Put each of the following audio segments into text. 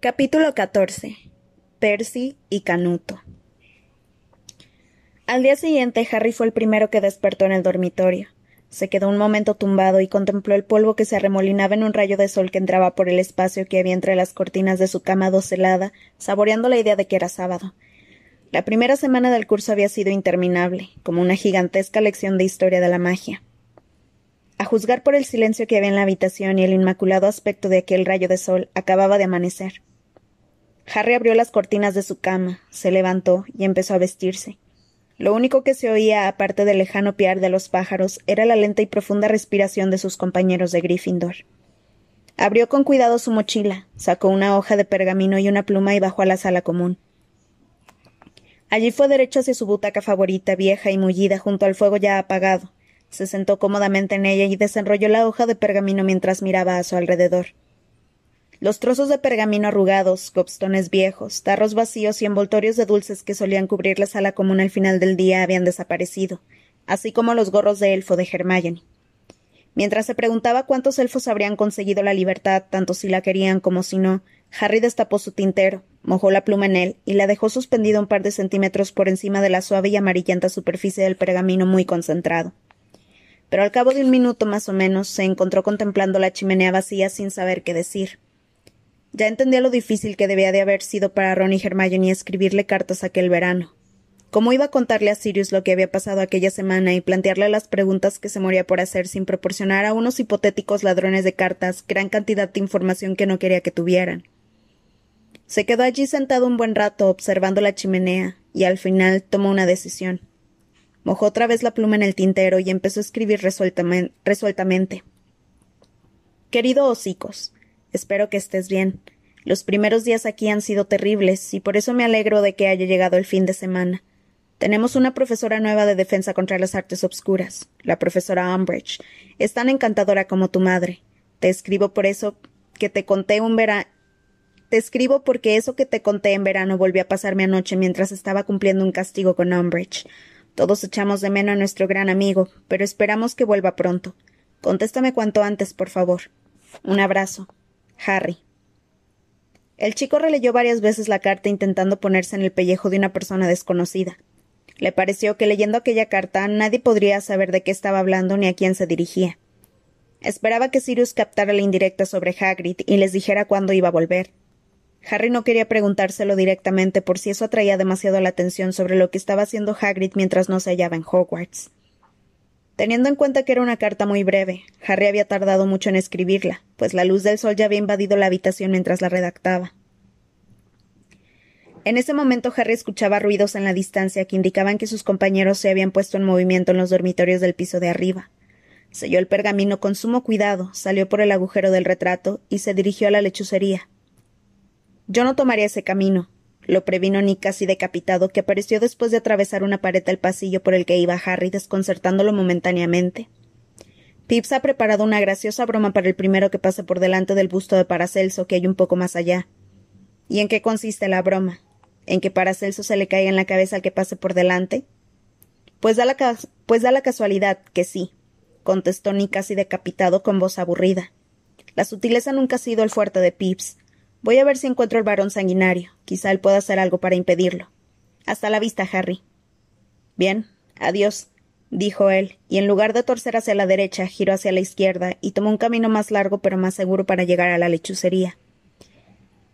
Capítulo 14. Percy y Canuto. Al día siguiente, Harry fue el primero que despertó en el dormitorio. Se quedó un momento tumbado y contempló el polvo que se arremolinaba en un rayo de sol que entraba por el espacio que había entre las cortinas de su cama docelada, saboreando la idea de que era sábado. La primera semana del curso había sido interminable, como una gigantesca lección de historia de la magia. A juzgar por el silencio que había en la habitación y el inmaculado aspecto de aquel rayo de sol, acababa de amanecer. Harry abrió las cortinas de su cama, se levantó y empezó a vestirse. Lo único que se oía, aparte del lejano piar de los pájaros, era la lenta y profunda respiración de sus compañeros de Gryffindor. Abrió con cuidado su mochila, sacó una hoja de pergamino y una pluma y bajó a la sala común. Allí fue derecho hacia su butaca favorita, vieja y mullida, junto al fuego ya apagado. Se sentó cómodamente en ella y desenrolló la hoja de pergamino mientras miraba a su alrededor. Los trozos de pergamino arrugados, gobstones viejos, tarros vacíos y envoltorios de dulces que solían cubrir la sala común al final del día habían desaparecido, así como los gorros de elfo de Hermione. Mientras se preguntaba cuántos elfos habrían conseguido la libertad, tanto si la querían como si no, Harry destapó su tintero, mojó la pluma en él y la dejó suspendida un par de centímetros por encima de la suave y amarillenta superficie del pergamino muy concentrado. Pero al cabo de un minuto más o menos se encontró contemplando la chimenea vacía sin saber qué decir. Ya entendía lo difícil que debía de haber sido para Ron y Hermione escribirle cartas aquel verano. ¿Cómo iba a contarle a Sirius lo que había pasado aquella semana y plantearle las preguntas que se moría por hacer sin proporcionar a unos hipotéticos ladrones de cartas gran cantidad de información que no quería que tuvieran? Se quedó allí sentado un buen rato observando la chimenea y al final tomó una decisión. Mojó otra vez la pluma en el tintero y empezó a escribir resueltamente. Querido hocicos, Espero que estés bien. Los primeros días aquí han sido terribles, y por eso me alegro de que haya llegado el fin de semana. Tenemos una profesora nueva de defensa contra las artes obscuras, la profesora Umbridge. Es tan encantadora como tu madre. Te escribo por eso que te conté un verano. Te escribo porque eso que te conté en verano volvió a pasarme anoche mientras estaba cumpliendo un castigo con Umbridge. Todos echamos de menos a nuestro gran amigo, pero esperamos que vuelva pronto. Contéstame cuanto antes, por favor. Un abrazo. Harry. El chico releyó varias veces la carta intentando ponerse en el pellejo de una persona desconocida. Le pareció que leyendo aquella carta nadie podría saber de qué estaba hablando ni a quién se dirigía. Esperaba que Sirius captara la indirecta sobre Hagrid y les dijera cuándo iba a volver. Harry no quería preguntárselo directamente por si eso atraía demasiado la atención sobre lo que estaba haciendo Hagrid mientras no se hallaba en Hogwarts. Teniendo en cuenta que era una carta muy breve, Harry había tardado mucho en escribirla, pues la luz del sol ya había invadido la habitación mientras la redactaba. En ese momento Harry escuchaba ruidos en la distancia que indicaban que sus compañeros se habían puesto en movimiento en los dormitorios del piso de arriba. Selló el pergamino con sumo cuidado, salió por el agujero del retrato y se dirigió a la lechucería. Yo no tomaría ese camino, lo previno Nick casi decapitado, que apareció después de atravesar una pared del pasillo por el que iba Harry, desconcertándolo momentáneamente. Pips ha preparado una graciosa broma para el primero que pase por delante del busto de Paracelso, que hay un poco más allá. ¿Y en qué consiste la broma? ¿En que Paracelso se le caiga en la cabeza al que pase por delante? Pues da la, pues da la casualidad que sí, contestó Nick casi decapitado con voz aburrida. La sutileza nunca ha sido el fuerte de Pips, Voy a ver si encuentro el varón sanguinario. Quizá él pueda hacer algo para impedirlo. Hasta la vista, Harry. Bien, adiós, dijo él, y en lugar de torcer hacia la derecha, giró hacia la izquierda y tomó un camino más largo pero más seguro para llegar a la lechucería.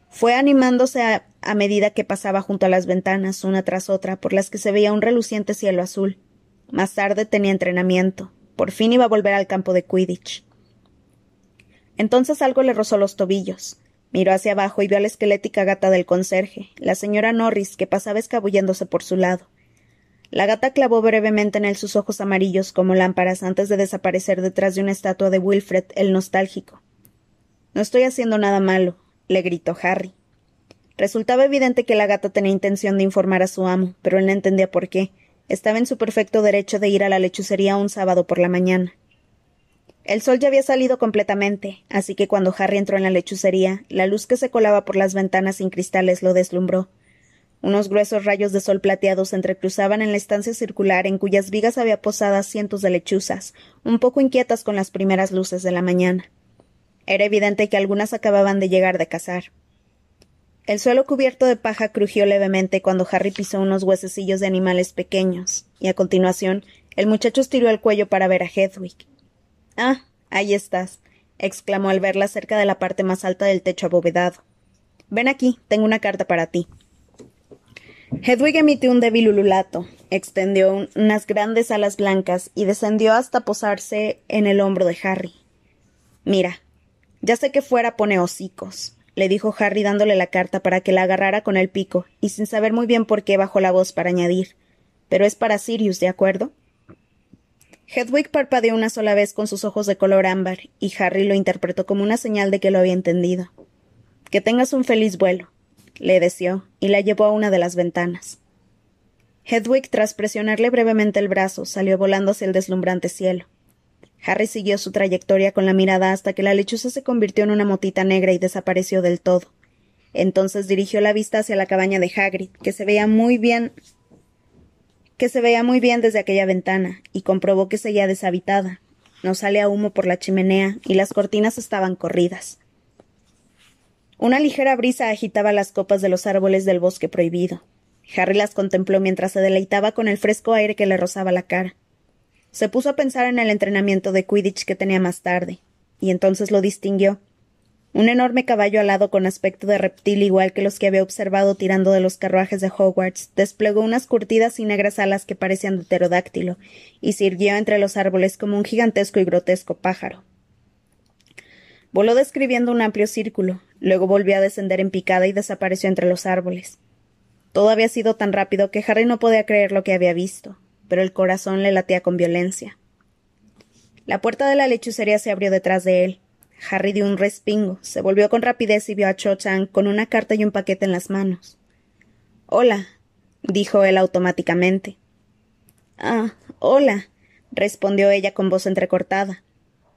Fue animándose a, a medida que pasaba junto a las ventanas, una tras otra, por las que se veía un reluciente cielo azul. Más tarde tenía entrenamiento. Por fin iba a volver al campo de Quidditch. Entonces algo le rozó los tobillos. Miró hacia abajo y vio a la esquelética gata del conserje, la señora Norris, que pasaba escabulléndose por su lado. La gata clavó brevemente en él sus ojos amarillos como lámparas antes de desaparecer detrás de una estatua de Wilfred el nostálgico. No estoy haciendo nada malo, le gritó Harry. Resultaba evidente que la gata tenía intención de informar a su amo, pero él no entendía por qué. Estaba en su perfecto derecho de ir a la lechucería un sábado por la mañana. El sol ya había salido completamente, así que cuando Harry entró en la lechucería, la luz que se colaba por las ventanas sin cristales lo deslumbró. Unos gruesos rayos de sol plateados se entrecruzaban en la estancia circular en cuyas vigas había posadas cientos de lechuzas, un poco inquietas con las primeras luces de la mañana. Era evidente que algunas acababan de llegar de cazar. El suelo cubierto de paja crujió levemente cuando Harry pisó unos huesecillos de animales pequeños, y a continuación el muchacho estiró el cuello para ver a Hedwig. Ah, ahí estás, exclamó al verla cerca de la parte más alta del techo abovedado. Ven aquí, tengo una carta para ti. Hedwig emitió un débil ululato, extendió unas grandes alas blancas y descendió hasta posarse en el hombro de Harry. Mira, ya sé que fuera pone hocicos, le dijo Harry dándole la carta para que la agarrara con el pico, y sin saber muy bien por qué bajó la voz para añadir. Pero es para Sirius, ¿de acuerdo? Hedwig parpadeó una sola vez con sus ojos de color ámbar, y Harry lo interpretó como una señal de que lo había entendido. Que tengas un feliz vuelo, le deseó, y la llevó a una de las ventanas. Hedwig, tras presionarle brevemente el brazo, salió volando hacia el deslumbrante cielo. Harry siguió su trayectoria con la mirada hasta que la lechuza se convirtió en una motita negra y desapareció del todo. Entonces dirigió la vista hacia la cabaña de Hagrid, que se veía muy bien que se veía muy bien desde aquella ventana, y comprobó que seguía deshabitada. No salía humo por la chimenea, y las cortinas estaban corridas. Una ligera brisa agitaba las copas de los árboles del bosque prohibido. Harry las contempló mientras se deleitaba con el fresco aire que le rozaba la cara. Se puso a pensar en el entrenamiento de Quidditch que tenía más tarde, y entonces lo distinguió. Un enorme caballo alado con aspecto de reptil igual que los que había observado tirando de los carruajes de Hogwarts, desplegó unas curtidas y negras alas que parecían de pterodáctilo, y sirvió entre los árboles como un gigantesco y grotesco pájaro. Voló describiendo un amplio círculo, luego volvió a descender en picada y desapareció entre los árboles. Todo había sido tan rápido que Harry no podía creer lo que había visto, pero el corazón le latía con violencia. La puerta de la lechucería se abrió detrás de él, Harry dio un respingo, se volvió con rapidez y vio a Cho Chang con una carta y un paquete en las manos. Hola, dijo él automáticamente. Ah, hola, respondió ella con voz entrecortada.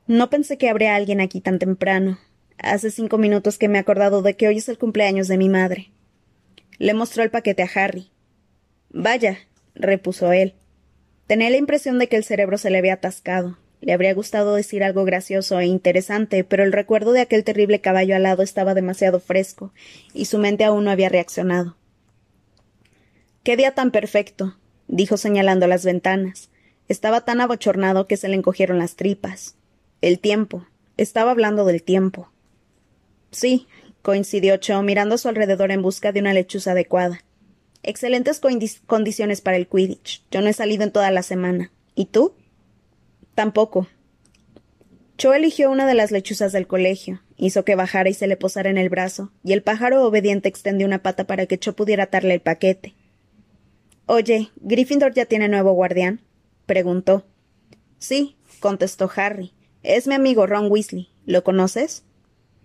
No pensé que habría alguien aquí tan temprano. Hace cinco minutos que me he acordado de que hoy es el cumpleaños de mi madre. Le mostró el paquete a Harry. Vaya, repuso él. Tenía la impresión de que el cerebro se le había atascado. Le habría gustado decir algo gracioso e interesante, pero el recuerdo de aquel terrible caballo alado estaba demasiado fresco, y su mente aún no había reaccionado. Qué día tan perfecto, dijo señalando las ventanas. Estaba tan abochornado que se le encogieron las tripas. El tiempo. Estaba hablando del tiempo. Sí, coincidió Cho mirando a su alrededor en busca de una lechuza adecuada. Excelentes condiciones para el Quidditch. Yo no he salido en toda la semana. ¿Y tú? Tampoco. Cho eligió una de las lechuzas del colegio, hizo que bajara y se le posara en el brazo, y el pájaro obediente extendió una pata para que Cho pudiera atarle el paquete. Oye, ¿Gryffindor ya tiene nuevo guardián? preguntó. Sí, contestó Harry. Es mi amigo Ron Weasley. ¿Lo conoces?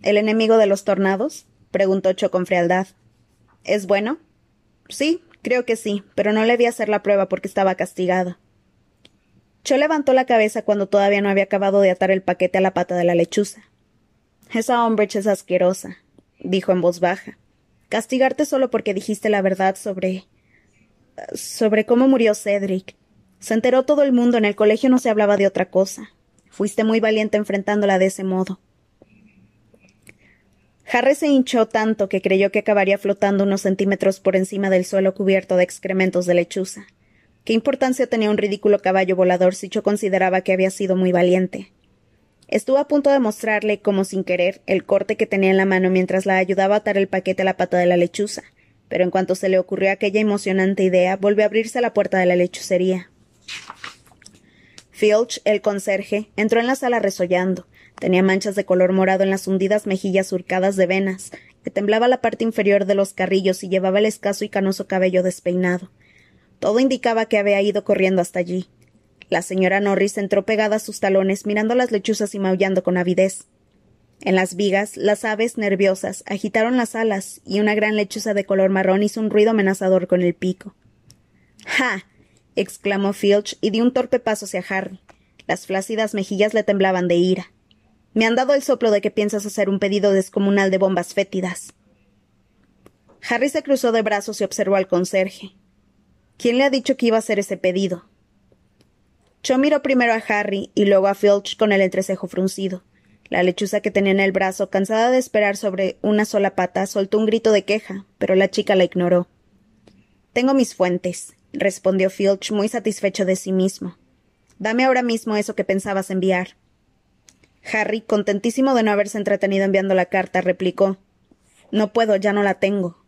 ¿El enemigo de los tornados? preguntó Cho con frialdad. ¿Es bueno? Sí, creo que sí, pero no le vi hacer la prueba porque estaba castigado. Cho levantó la cabeza cuando todavía no había acabado de atar el paquete a la pata de la lechuza. Esa Umbridge es asquerosa, dijo en voz baja. Castigarte solo porque dijiste la verdad sobre. sobre cómo murió Cedric. Se enteró todo el mundo, en el colegio no se hablaba de otra cosa. Fuiste muy valiente enfrentándola de ese modo. Harry se hinchó tanto que creyó que acabaría flotando unos centímetros por encima del suelo cubierto de excrementos de lechuza. ¿Qué importancia tenía un ridículo caballo volador si yo consideraba que había sido muy valiente? Estuvo a punto de mostrarle, como sin querer, el corte que tenía en la mano mientras la ayudaba a atar el paquete a la pata de la lechuza, pero en cuanto se le ocurrió aquella emocionante idea, volvió a abrirse la puerta de la lechucería. Filch, el conserje, entró en la sala resollando. Tenía manchas de color morado en las hundidas mejillas surcadas de venas, le temblaba la parte inferior de los carrillos y llevaba el escaso y canoso cabello despeinado. Todo indicaba que había ido corriendo hasta allí. La señora Norris entró pegada a sus talones, mirando las lechuzas y maullando con avidez. En las vigas, las aves, nerviosas, agitaron las alas, y una gran lechuza de color marrón hizo un ruido amenazador con el pico. ¡Ja! exclamó Filch y dio un torpe paso hacia Harry. Las flácidas mejillas le temblaban de ira. Me han dado el soplo de que piensas hacer un pedido descomunal de bombas fétidas. Harry se cruzó de brazos y observó al conserje. ¿Quién le ha dicho que iba a hacer ese pedido? Cho miró primero a Harry y luego a Filch con el entrecejo fruncido. La lechuza que tenía en el brazo, cansada de esperar sobre una sola pata, soltó un grito de queja, pero la chica la ignoró. Tengo mis fuentes, respondió Filch muy satisfecho de sí mismo. Dame ahora mismo eso que pensabas enviar. Harry, contentísimo de no haberse entretenido enviando la carta, replicó No puedo, ya no la tengo.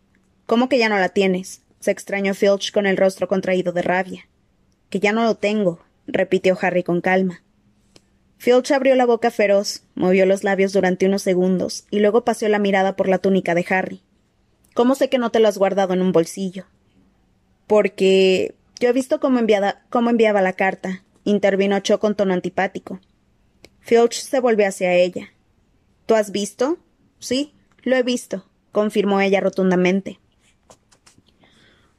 ¿Cómo que ya no la tienes? Se extrañó Filch con el rostro contraído de rabia. Que ya no lo tengo, repitió Harry con calma. Filch abrió la boca feroz, movió los labios durante unos segundos y luego paseó la mirada por la túnica de Harry. ¿Cómo sé que no te lo has guardado en un bolsillo? Porque yo he visto cómo, cómo enviaba la carta, intervino Cho con tono antipático. Filch se volvió hacia ella. ¿Tú has visto? Sí, lo he visto, confirmó ella rotundamente.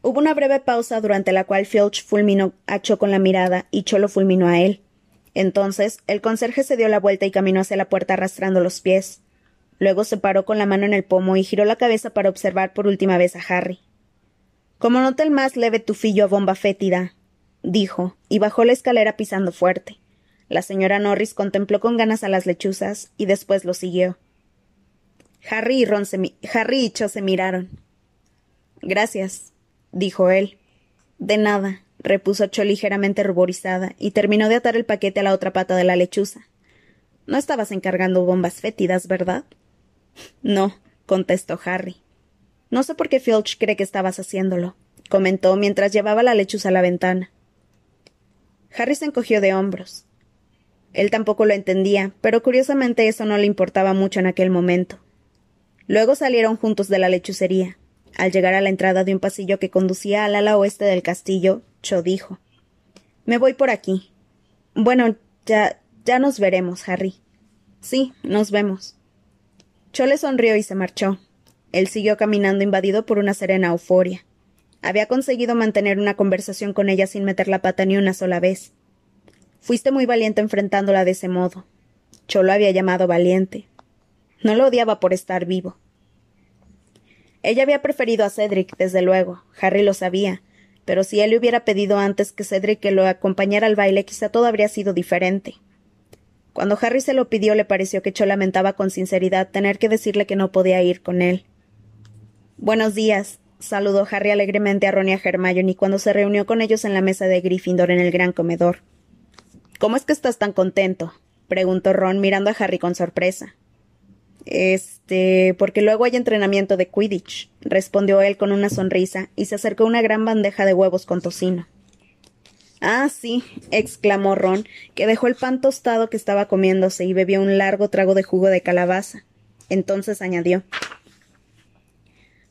Hubo una breve pausa durante la cual Filch fulminó a Cho con la mirada y Cho lo fulminó a él. Entonces, el conserje se dio la vuelta y caminó hacia la puerta arrastrando los pies. Luego se paró con la mano en el pomo y giró la cabeza para observar por última vez a Harry. Como nota el más leve tufillo a bomba fétida, dijo, y bajó la escalera pisando fuerte. La señora Norris contempló con ganas a las lechuzas y después lo siguió. Harry y, Ron Harry y Cho se miraron. Gracias, dijo él. De nada, repuso Cho ligeramente ruborizada, y terminó de atar el paquete a la otra pata de la lechuza. No estabas encargando bombas fétidas, ¿verdad? No, contestó Harry. No sé por qué Filch cree que estabas haciéndolo, comentó mientras llevaba la lechuza a la ventana. Harry se encogió de hombros. Él tampoco lo entendía, pero curiosamente eso no le importaba mucho en aquel momento. Luego salieron juntos de la lechucería. Al llegar a la entrada de un pasillo que conducía al ala oeste del castillo, Cho dijo Me voy por aquí. Bueno, ya ya nos veremos, Harry. Sí, nos vemos. Cho le sonrió y se marchó. Él siguió caminando invadido por una serena euforia. Había conseguido mantener una conversación con ella sin meter la pata ni una sola vez. Fuiste muy valiente enfrentándola de ese modo. Cho lo había llamado valiente. No lo odiaba por estar vivo. Ella había preferido a Cedric, desde luego. Harry lo sabía. Pero si él le hubiera pedido antes que Cedric que lo acompañara al baile, quizá todo habría sido diferente. Cuando Harry se lo pidió, le pareció que Cho lamentaba con sinceridad tener que decirle que no podía ir con él. Buenos días, saludó Harry alegremente a Ron y a Hermione cuando se reunió con ellos en la mesa de Gryffindor en el gran comedor. ¿Cómo es que estás tan contento? preguntó Ron mirando a Harry con sorpresa. Este, porque luego hay entrenamiento de Quidditch, respondió él con una sonrisa y se acercó una gran bandeja de huevos con tocino. Ah, sí, exclamó Ron, que dejó el pan tostado que estaba comiéndose y bebió un largo trago de jugo de calabaza. Entonces añadió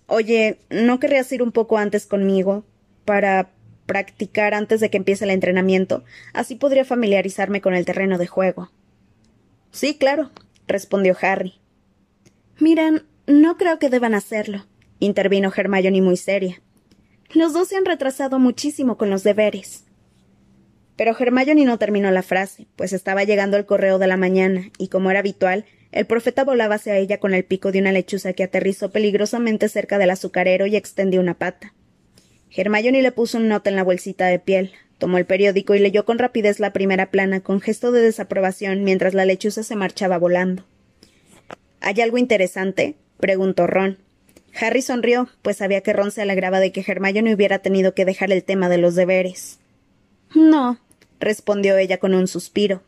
Oye, ¿no querrías ir un poco antes conmigo para practicar antes de que empiece el entrenamiento? Así podría familiarizarme con el terreno de juego. Sí, claro, respondió Harry. Miran, no creo que deban hacerlo, intervino Hermione muy seria. Los dos se han retrasado muchísimo con los deberes. Pero Hermione no terminó la frase, pues estaba llegando el correo de la mañana, y como era habitual, el profeta volaba hacia ella con el pico de una lechuza que aterrizó peligrosamente cerca del azucarero y extendió una pata. Hermione le puso un nota en la bolsita de piel, tomó el periódico y leyó con rapidez la primera plana con gesto de desaprobación mientras la lechuza se marchaba volando. ¿Hay algo interesante? preguntó Ron. Harry sonrió, pues sabía que Ron se alegraba de que Hermione hubiera tenido que dejar el tema de los deberes. No, respondió ella con un suspiro.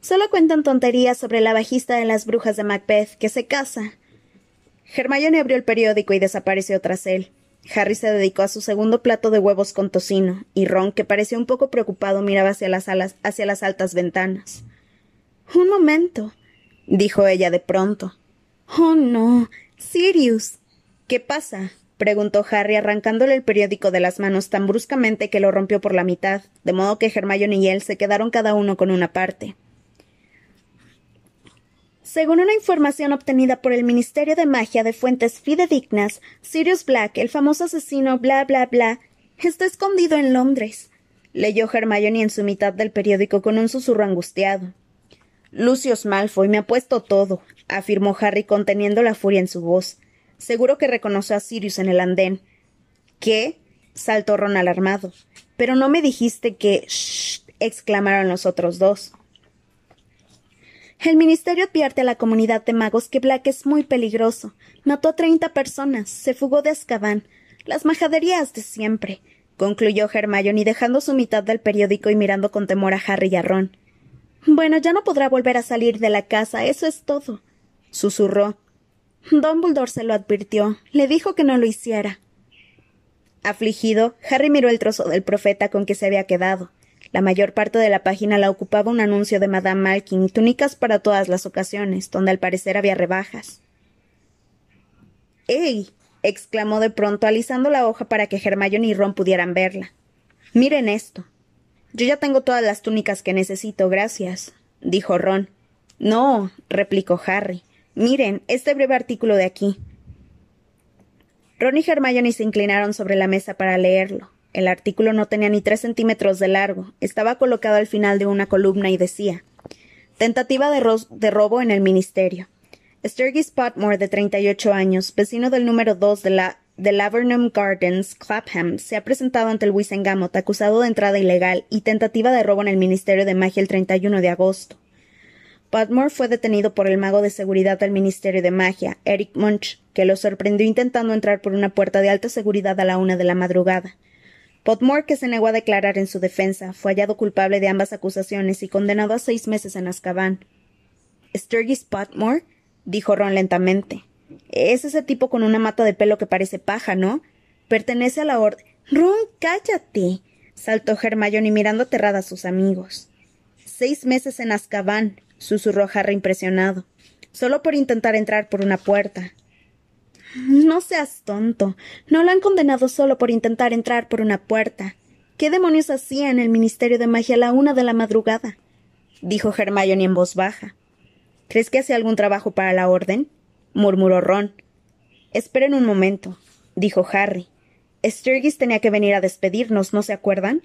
Solo cuentan tonterías sobre la bajista de las brujas de Macbeth que se casa. Hermione abrió el periódico y desapareció tras él. Harry se dedicó a su segundo plato de huevos con tocino, y Ron, que parecía un poco preocupado, miraba hacia las, alas, hacia las altas ventanas. Un momento, dijo ella de pronto. Oh, no. Sirius. ¿Qué pasa? preguntó Harry arrancándole el periódico de las manos tan bruscamente que lo rompió por la mitad, de modo que Hermione y él se quedaron cada uno con una parte. Según una información obtenida por el Ministerio de Magia de fuentes fidedignas, Sirius Black, el famoso asesino bla bla bla, está escondido en Londres. Leyó Hermione en su mitad del periódico con un susurro angustiado. Lucius Malfoy me ha puesto todo, afirmó Harry conteniendo la furia en su voz. Seguro que reconoció a Sirius en el andén. ¿Qué? saltó Ron alarmado. Pero no me dijiste que. Shh, exclamaron los otros dos. El ministerio advierte a la comunidad de magos que Black es muy peligroso. Mató a treinta personas, se fugó de Azkaban. Las majaderías de siempre, concluyó Hermione dejando su mitad del periódico y mirando con temor a Harry y a Ron. Bueno, ya no podrá volver a salir de la casa, eso es todo. susurró. Dumbledore se lo advirtió. Le dijo que no lo hiciera. Afligido, Harry miró el trozo del profeta con que se había quedado. La mayor parte de la página la ocupaba un anuncio de Madame Malkin, túnicas para todas las ocasiones, donde al parecer había rebajas. ¡Ey! exclamó de pronto, alisando la hoja para que Hermione y Ron pudieran verla. Miren esto. Yo ya tengo todas las túnicas que necesito, gracias, dijo Ron. No, replicó Harry. Miren, este breve artículo de aquí. Ron y Hermione se inclinaron sobre la mesa para leerlo. El artículo no tenía ni tres centímetros de largo, estaba colocado al final de una columna y decía Tentativa de, robo en el ministerio. Sturgis Potmore, de 38 años, vecino del número 2 de la de Laburnum Gardens, Clapham, se ha presentado ante el Wisengamot acusado de entrada ilegal y tentativa de robo en el Ministerio de Magia el 31 de agosto. Potmore fue detenido por el mago de seguridad del Ministerio de Magia, Eric Munch, que lo sorprendió intentando entrar por una puerta de alta seguridad a la una de la madrugada. Potmore, que se negó a declarar en su defensa, fue hallado culpable de ambas acusaciones y condenado a seis meses en Azkaban. ¿Sturgis Potmore? dijo Ron lentamente. Es ese tipo con una mata de pelo que parece paja, ¿no? Pertenece a la orden. Ron, cállate. saltó Hermione mirando aterrada a sus amigos. Seis meses en Azkaban, susurró Harry impresionado. Solo por intentar entrar por una puerta. No seas tonto. No lo han condenado solo por intentar entrar por una puerta. ¿Qué demonios hacía en el Ministerio de Magia a la una de la madrugada? dijo Hermione en voz baja. ¿Crees que hace algún trabajo para la orden? Murmuró Ron. Esperen un momento, dijo Harry. Sturgis tenía que venir a despedirnos, ¿no se acuerdan?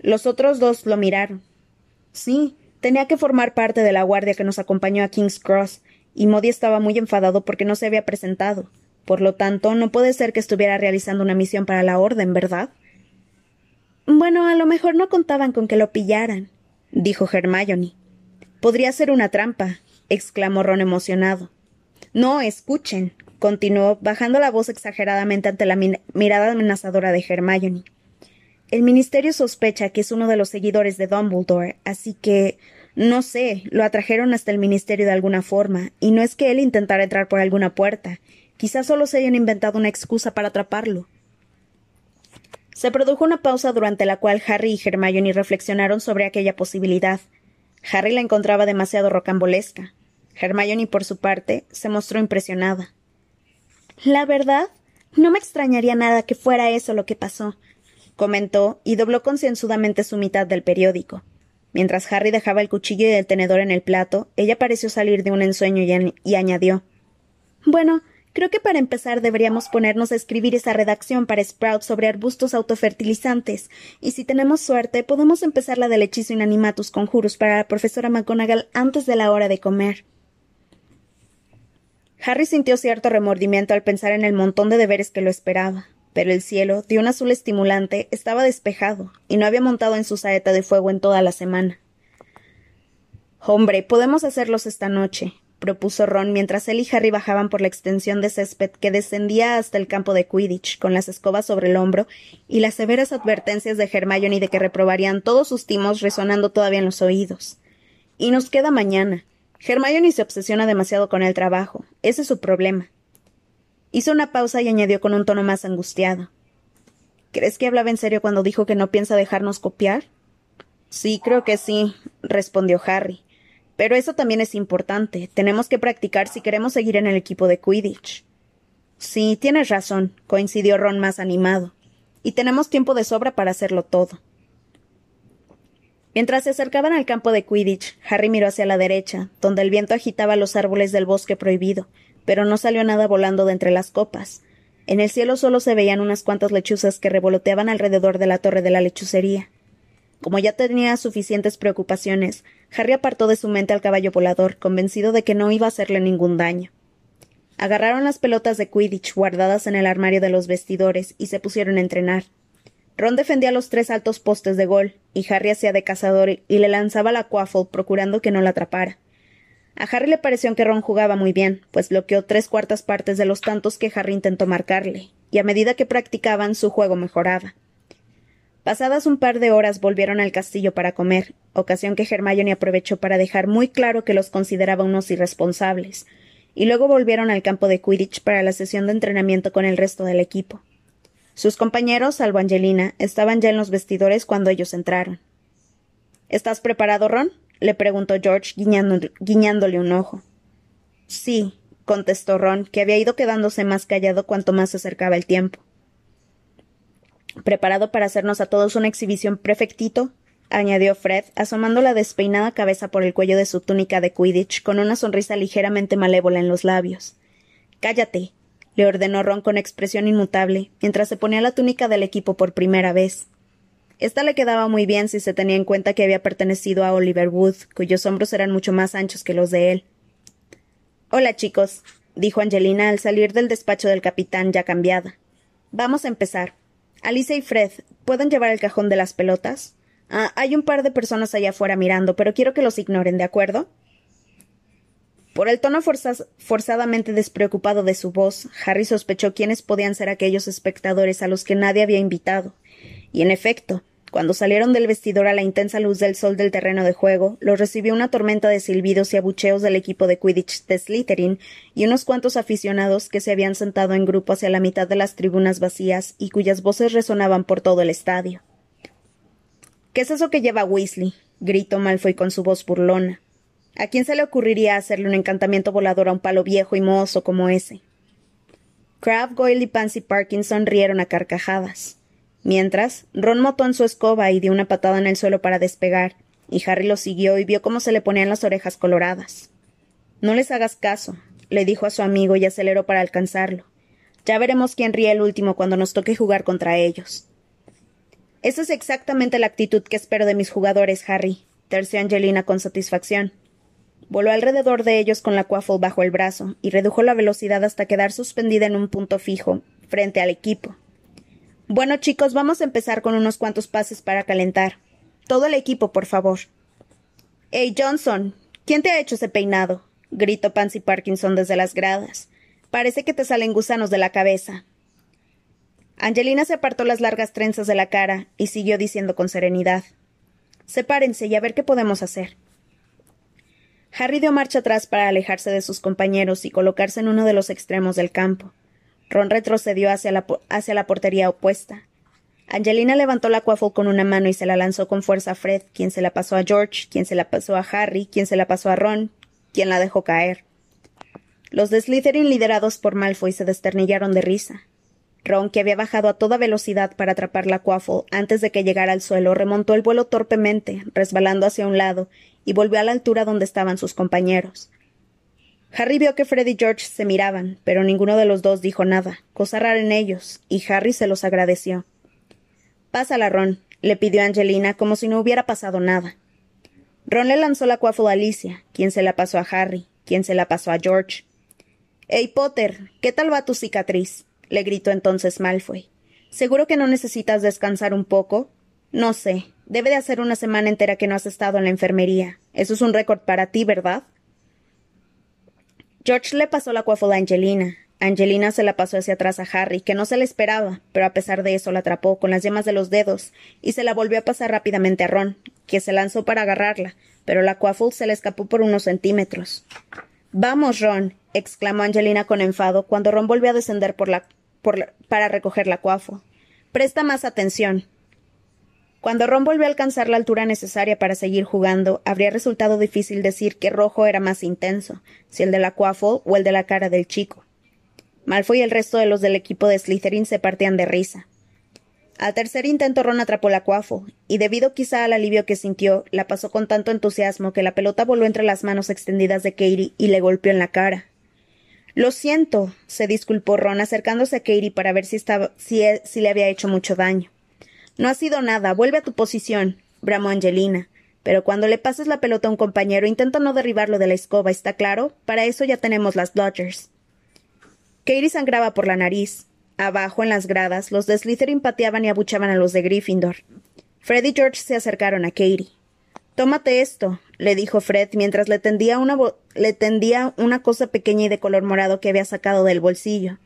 Los otros dos lo miraron. Sí, tenía que formar parte de la guardia que nos acompañó a King's Cross, y Modi estaba muy enfadado porque no se había presentado. Por lo tanto, no puede ser que estuviera realizando una misión para la Orden, ¿verdad? Bueno, a lo mejor no contaban con que lo pillaran, dijo Hermione. Podría ser una trampa, exclamó Ron emocionado. No, escuchen, continuó, bajando la voz exageradamente ante la mirada amenazadora de Hermione. El ministerio sospecha que es uno de los seguidores de Dumbledore, así que no sé, lo atrajeron hasta el ministerio de alguna forma, y no es que él intentara entrar por alguna puerta. Quizás solo se hayan inventado una excusa para atraparlo. Se produjo una pausa durante la cual Harry y Hermione reflexionaron sobre aquella posibilidad. Harry la encontraba demasiado rocambolesca. Hermione, por su parte, se mostró impresionada. La verdad, no me extrañaría nada que fuera eso lo que pasó, comentó y dobló concienzudamente su mitad del periódico. Mientras Harry dejaba el cuchillo y el tenedor en el plato, ella pareció salir de un ensueño y, añadió Bueno, creo que para empezar deberíamos ponernos a escribir esa redacción para Sprout sobre arbustos autofertilizantes, y si tenemos suerte, podemos empezar la del hechizo inanimatus conjurus para la profesora McGonagall antes de la hora de comer. Harry sintió cierto remordimiento al pensar en el montón de deberes que lo esperaba pero el cielo, de un azul estimulante, estaba despejado, y no había montado en su saeta de fuego en toda la semana. Hombre, podemos hacerlos esta noche, propuso Ron mientras él y Harry bajaban por la extensión de césped que descendía hasta el campo de Quidditch, con las escobas sobre el hombro y las severas advertencias de Hermione de que reprobarían todos sus timos resonando todavía en los oídos. Y nos queda mañana. Hermione se obsesiona demasiado con el trabajo. Ese es su problema. Hizo una pausa y añadió con un tono más angustiado. ¿Crees que hablaba en serio cuando dijo que no piensa dejarnos copiar? Sí, creo que sí, respondió Harry. Pero eso también es importante. Tenemos que practicar si queremos seguir en el equipo de Quidditch. Sí, tienes razón, coincidió Ron más animado. Y tenemos tiempo de sobra para hacerlo todo. Mientras se acercaban al campo de Quidditch, Harry miró hacia la derecha, donde el viento agitaba los árboles del bosque prohibido, pero no salió nada volando de entre las copas. En el cielo solo se veían unas cuantas lechuzas que revoloteaban alrededor de la torre de la lechucería. Como ya tenía suficientes preocupaciones, Harry apartó de su mente al caballo volador, convencido de que no iba a hacerle ningún daño. Agarraron las pelotas de Quidditch guardadas en el armario de los vestidores y se pusieron a entrenar. Ron defendía los tres altos postes de gol, y Harry hacía de cazador y le lanzaba la quaffle procurando que no la atrapara. A Harry le pareció que Ron jugaba muy bien, pues bloqueó tres cuartas partes de los tantos que Harry intentó marcarle, y a medida que practicaban su juego mejoraba. Pasadas un par de horas volvieron al castillo para comer, ocasión que Hermione aprovechó para dejar muy claro que los consideraba unos irresponsables, y luego volvieron al campo de Quidditch para la sesión de entrenamiento con el resto del equipo. Sus compañeros, salvo Angelina, estaban ya en los vestidores cuando ellos entraron. ¿Estás preparado, Ron? le preguntó George, guiñándole un ojo. Sí, contestó Ron, que había ido quedándose más callado cuanto más se acercaba el tiempo. ¿Preparado para hacernos a todos una exhibición prefectito? añadió Fred, asomando la despeinada cabeza por el cuello de su túnica de Quidditch con una sonrisa ligeramente malévola en los labios. Cállate, le ordenó Ron con expresión inmutable, mientras se ponía la túnica del equipo por primera vez. Esta le quedaba muy bien si se tenía en cuenta que había pertenecido a Oliver Wood, cuyos hombros eran mucho más anchos que los de él. Hola, chicos, dijo Angelina al salir del despacho del capitán ya cambiada. Vamos a empezar. Alicia y Fred, ¿pueden llevar el cajón de las pelotas? Ah, hay un par de personas allá afuera mirando, pero quiero que los ignoren, ¿de acuerdo? Por el tono forzadamente despreocupado de su voz, Harry sospechó quiénes podían ser aquellos espectadores a los que nadie había invitado. Y en efecto, cuando salieron del vestidor a la intensa luz del sol del terreno de juego, los recibió una tormenta de silbidos y abucheos del equipo de Quidditch de Slytherin y unos cuantos aficionados que se habían sentado en grupo hacia la mitad de las tribunas vacías y cuyas voces resonaban por todo el estadio. ¿Qué es eso que lleva Weasley? gritó Malfoy con su voz burlona. ¿A quién se le ocurriría hacerle un encantamiento volador a un palo viejo y mohoso como ese? Crabbe, Goyle y Pansy Parkinson rieron a carcajadas. Mientras, Ron motó en su escoba y dio una patada en el suelo para despegar, y Harry lo siguió y vio cómo se le ponían las orejas coloradas. No les hagas caso, le dijo a su amigo y aceleró para alcanzarlo. Ya veremos quién ríe el último cuando nos toque jugar contra ellos. Esa es exactamente la actitud que espero de mis jugadores, Harry, terció Angelina con satisfacción. Voló alrededor de ellos con la quaffle bajo el brazo y redujo la velocidad hasta quedar suspendida en un punto fijo, frente al equipo. Bueno, chicos, vamos a empezar con unos cuantos pases para calentar. Todo el equipo, por favor. Hey, Johnson, ¿quién te ha hecho ese peinado? gritó Pansy Parkinson desde las gradas. Parece que te salen gusanos de la cabeza. Angelina se apartó las largas trenzas de la cara y siguió diciendo con serenidad Sepárense y a ver qué podemos hacer. Harry dio marcha atrás para alejarse de sus compañeros y colocarse en uno de los extremos del campo. Ron retrocedió hacia la, hacia la portería opuesta. Angelina levantó la quaffle con una mano y se la lanzó con fuerza a Fred, quien se la pasó a George, quien se la pasó a Harry, quien se la pasó a Ron, quien la dejó caer. Los de Slytherin liderados por Malfoy se desternillaron de risa. Ron, que había bajado a toda velocidad para atrapar la quaffle antes de que llegara al suelo, remontó el vuelo torpemente, resbalando hacia un lado, y volvió a la altura donde estaban sus compañeros. Harry vio que Fred y George se miraban, pero ninguno de los dos dijo nada, cosa rara en ellos, y Harry se los agradeció. Pásala, Ron, le pidió Angelina como si no hubiera pasado nada. Ron le lanzó la quaffle a Alicia, quien se la pasó a Harry, quien se la pasó a George. Hey, Potter, ¿qué tal va tu cicatriz? le gritó entonces Malfoy. ¿Seguro que no necesitas descansar un poco? No sé. Debe de hacer una semana entera que no has estado en la enfermería. Eso es un récord para ti, ¿verdad? George le pasó la coafola a Angelina. Angelina se la pasó hacia atrás a Harry, que no se le esperaba, pero a pesar de eso la atrapó con las yemas de los dedos y se la volvió a pasar rápidamente a Ron, que se lanzó para agarrarla, pero la quaffle se le escapó por unos centímetros. Vamos, Ron, exclamó Angelina con enfado cuando Ron volvió a descender la para recoger la cuafo. Presta más atención. Cuando Ron volvió a alcanzar la altura necesaria para seguir jugando, habría resultado difícil decir qué rojo era más intenso, si el de la cuafo o el de la cara del chico. Malfoy y el resto de los del equipo de Slytherin se partían de risa. Al tercer intento Ron atrapó la cuafo, y debido quizá al alivio que sintió, la pasó con tanto entusiasmo que la pelota voló entre las manos extendidas de Katie y le golpeó en la cara. Lo siento, se disculpó Ron acercándose a Katie para ver si, estaba, si, e, si le había hecho mucho daño. No ha sido nada, vuelve a tu posición, bramó Angelina. Pero cuando le pases la pelota a un compañero, intenta no derribarlo de la escoba, ¿está claro? Para eso ya tenemos las Dodgers. Katie sangraba por la nariz. Abajo, en las gradas, los de Slytherin pateaban y abuchaban a los de Gryffindor. Fred y George se acercaron a Katie. Tómate esto, le dijo Fred mientras le tendía, una le tendía una cosa pequeña y de color morado que había sacado del bolsillo.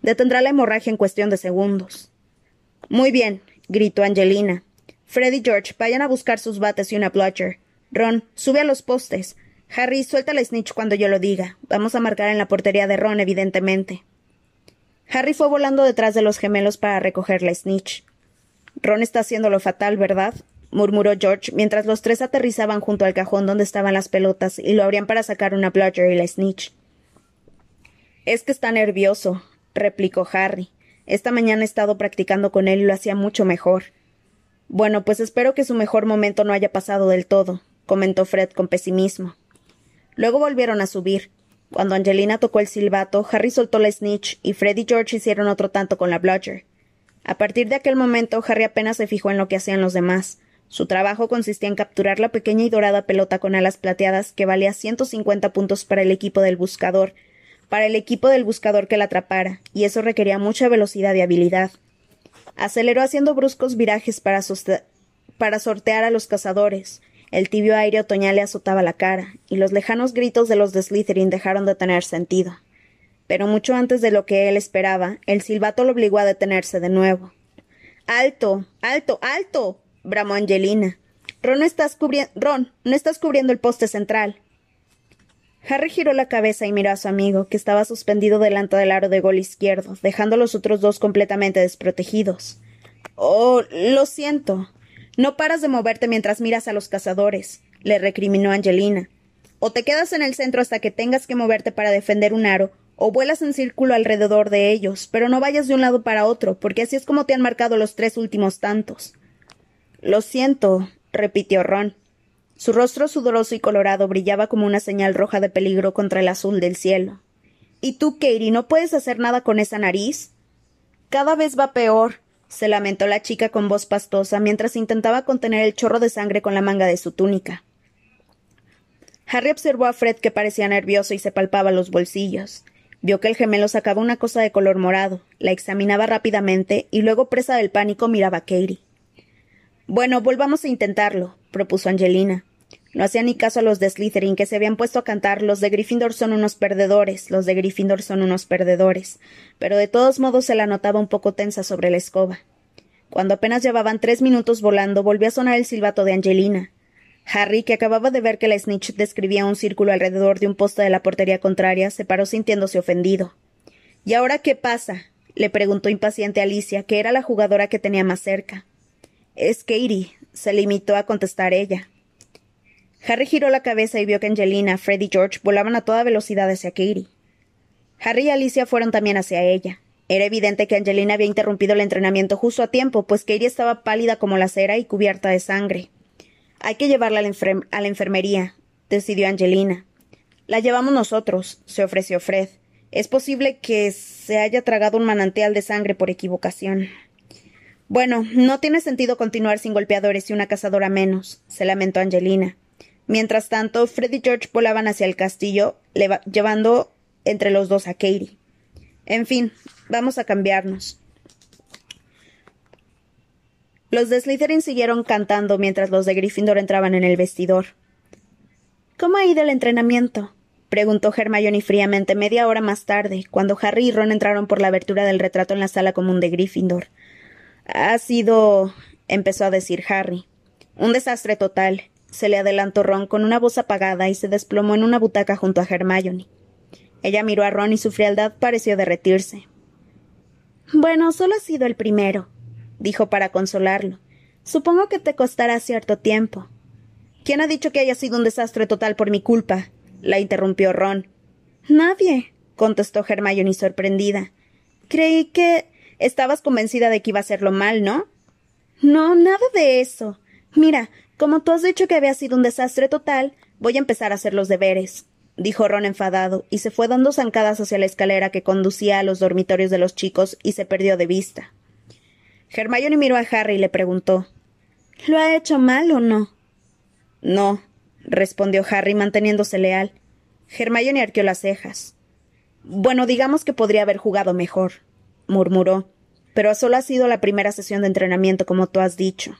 Detendrá la hemorragia en cuestión de segundos. Muy bien, gritó Angelina. Fred y George, vayan a buscar sus bates y una bludger. Ron, sube a los postes. Harry, suelta la snitch cuando yo lo diga. Vamos a marcar en la portería de Ron, evidentemente. Harry fue volando detrás de los gemelos para recoger la snitch. Ron está haciendo lo fatal, ¿verdad? murmuró George mientras los tres aterrizaban junto al cajón donde estaban las pelotas y lo abrían para sacar una bludger y la snitch. Es que está nervioso, replicó Harry. Esta mañana he estado practicando con él y lo hacía mucho mejor. Bueno, pues espero que su mejor momento no haya pasado del todo, comentó Fred con pesimismo. Luego volvieron a subir. Cuando Angelina tocó el silbato, Harry soltó la snitch y Fred y George hicieron otro tanto con la bludger. A partir de aquel momento, Harry apenas se fijó en lo que hacían los demás. Su trabajo consistía en capturar la pequeña y dorada pelota con alas plateadas que valía 150 puntos para el equipo del buscador, para el equipo del buscador que la atrapara, y eso requería mucha velocidad y habilidad. Aceleró haciendo bruscos virajes para, para sortear a los cazadores. El tibio aire otoñal le azotaba la cara, y los lejanos gritos de los de Slytherin dejaron de tener sentido. Pero mucho antes de lo que él esperaba, el silbato lo obligó a detenerse de nuevo. ¡Alto! ¡Alto! ¡Alto! bramó Angelina. Ron, estás Ron, no estás cubriendo el poste central. Harry giró la cabeza y miró a su amigo, que estaba suspendido delante del aro de gol izquierdo, dejando a los otros dos completamente desprotegidos. Oh, lo siento. No paras de moverte mientras miras a los cazadores, le recriminó Angelina. O te quedas en el centro hasta que tengas que moverte para defender un aro, o vuelas en círculo alrededor de ellos, pero no vayas de un lado para otro, porque así es como te han marcado los tres últimos tantos. Lo siento, repitió Ron. Su rostro sudoroso y colorado brillaba como una señal roja de peligro contra el azul del cielo. ¿Y tú, Katie, no puedes hacer nada con esa nariz? Cada vez va peor, se lamentó la chica con voz pastosa mientras intentaba contener el chorro de sangre con la manga de su túnica. Harry observó a Fred que parecía nervioso y se palpaba los bolsillos. Vio que el gemelo sacaba una cosa de color morado, la examinaba rápidamente y luego, presa del pánico, miraba a Katie. Bueno, volvamos a intentarlo, propuso Angelina. No hacía ni caso a los de Slytherin, que se habían puesto a cantar los de Gryffindor son unos perdedores, los de Gryffindor son unos perdedores, pero de todos modos se la notaba un poco tensa sobre la escoba. Cuando apenas llevaban tres minutos volando, volvió a sonar el silbato de Angelina. Harry, que acababa de ver que la snitch describía un círculo alrededor de un poste de la portería contraria, se paró sintiéndose ofendido. ¿Y ahora qué pasa? le preguntó impaciente Alicia, que era la jugadora que tenía más cerca. Es Katie, se limitó a contestar ella. Harry giró la cabeza y vio que Angelina, Fred y George volaban a toda velocidad hacia Katie. Harry y Alicia fueron también hacia ella. Era evidente que Angelina había interrumpido el entrenamiento justo a tiempo, pues Katie estaba pálida como la cera y cubierta de sangre. Hay que llevarla a la, a la enfermería, decidió Angelina. La llevamos nosotros, se ofreció Fred. Es posible que se haya tragado un manantial de sangre por equivocación. Bueno, no tiene sentido continuar sin golpeadores y una cazadora menos, se lamentó Angelina. Mientras tanto, Fred y George volaban hacia el castillo, llevando entre los dos a Katie. En fin, vamos a cambiarnos. Los de Slytherin siguieron cantando mientras los de Gryffindor entraban en el vestidor. ¿Cómo ha ido el entrenamiento? preguntó Hermione fríamente media hora más tarde, cuando Harry y Ron entraron por la abertura del retrato en la sala común de Gryffindor. Ha sido. empezó a decir Harry. Un desastre total. Se le adelantó Ron con una voz apagada y se desplomó en una butaca junto a Hermione. Ella miró a Ron y su frialdad pareció derretirse. Bueno, solo ha sido el primero, dijo para consolarlo. Supongo que te costará cierto tiempo. ¿Quién ha dicho que haya sido un desastre total por mi culpa? la interrumpió Ron. Nadie, contestó Hermione sorprendida. Creí que. Estabas convencida de que iba a hacerlo mal, ¿no? No, nada de eso. Mira, como tú has dicho que había sido un desastre total, voy a empezar a hacer los deberes, dijo Ron enfadado, y se fue dando zancadas hacia la escalera que conducía a los dormitorios de los chicos y se perdió de vista. Hermione miró a Harry y le preguntó ¿Lo ha hecho mal o no? No, respondió Harry manteniéndose leal. Hermione arqueó las cejas. Bueno, digamos que podría haber jugado mejor murmuró. Pero solo ha sido la primera sesión de entrenamiento, como tú has dicho.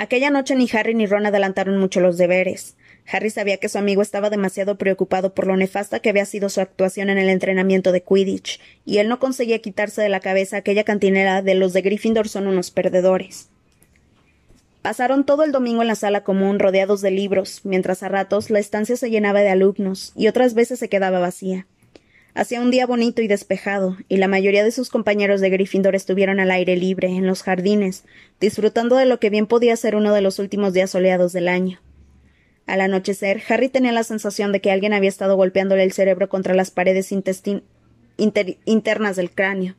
Aquella noche ni Harry ni Ron adelantaron mucho los deberes. Harry sabía que su amigo estaba demasiado preocupado por lo nefasta que había sido su actuación en el entrenamiento de Quidditch, y él no conseguía quitarse de la cabeza aquella cantinera de los de Gryffindor son unos perdedores. Pasaron todo el domingo en la sala común rodeados de libros, mientras a ratos la estancia se llenaba de alumnos y otras veces se quedaba vacía. Hacía un día bonito y despejado, y la mayoría de sus compañeros de Gryffindor estuvieron al aire libre, en los jardines, disfrutando de lo que bien podía ser uno de los últimos días soleados del año. Al anochecer, Harry tenía la sensación de que alguien había estado golpeándole el cerebro contra las paredes internas del cráneo.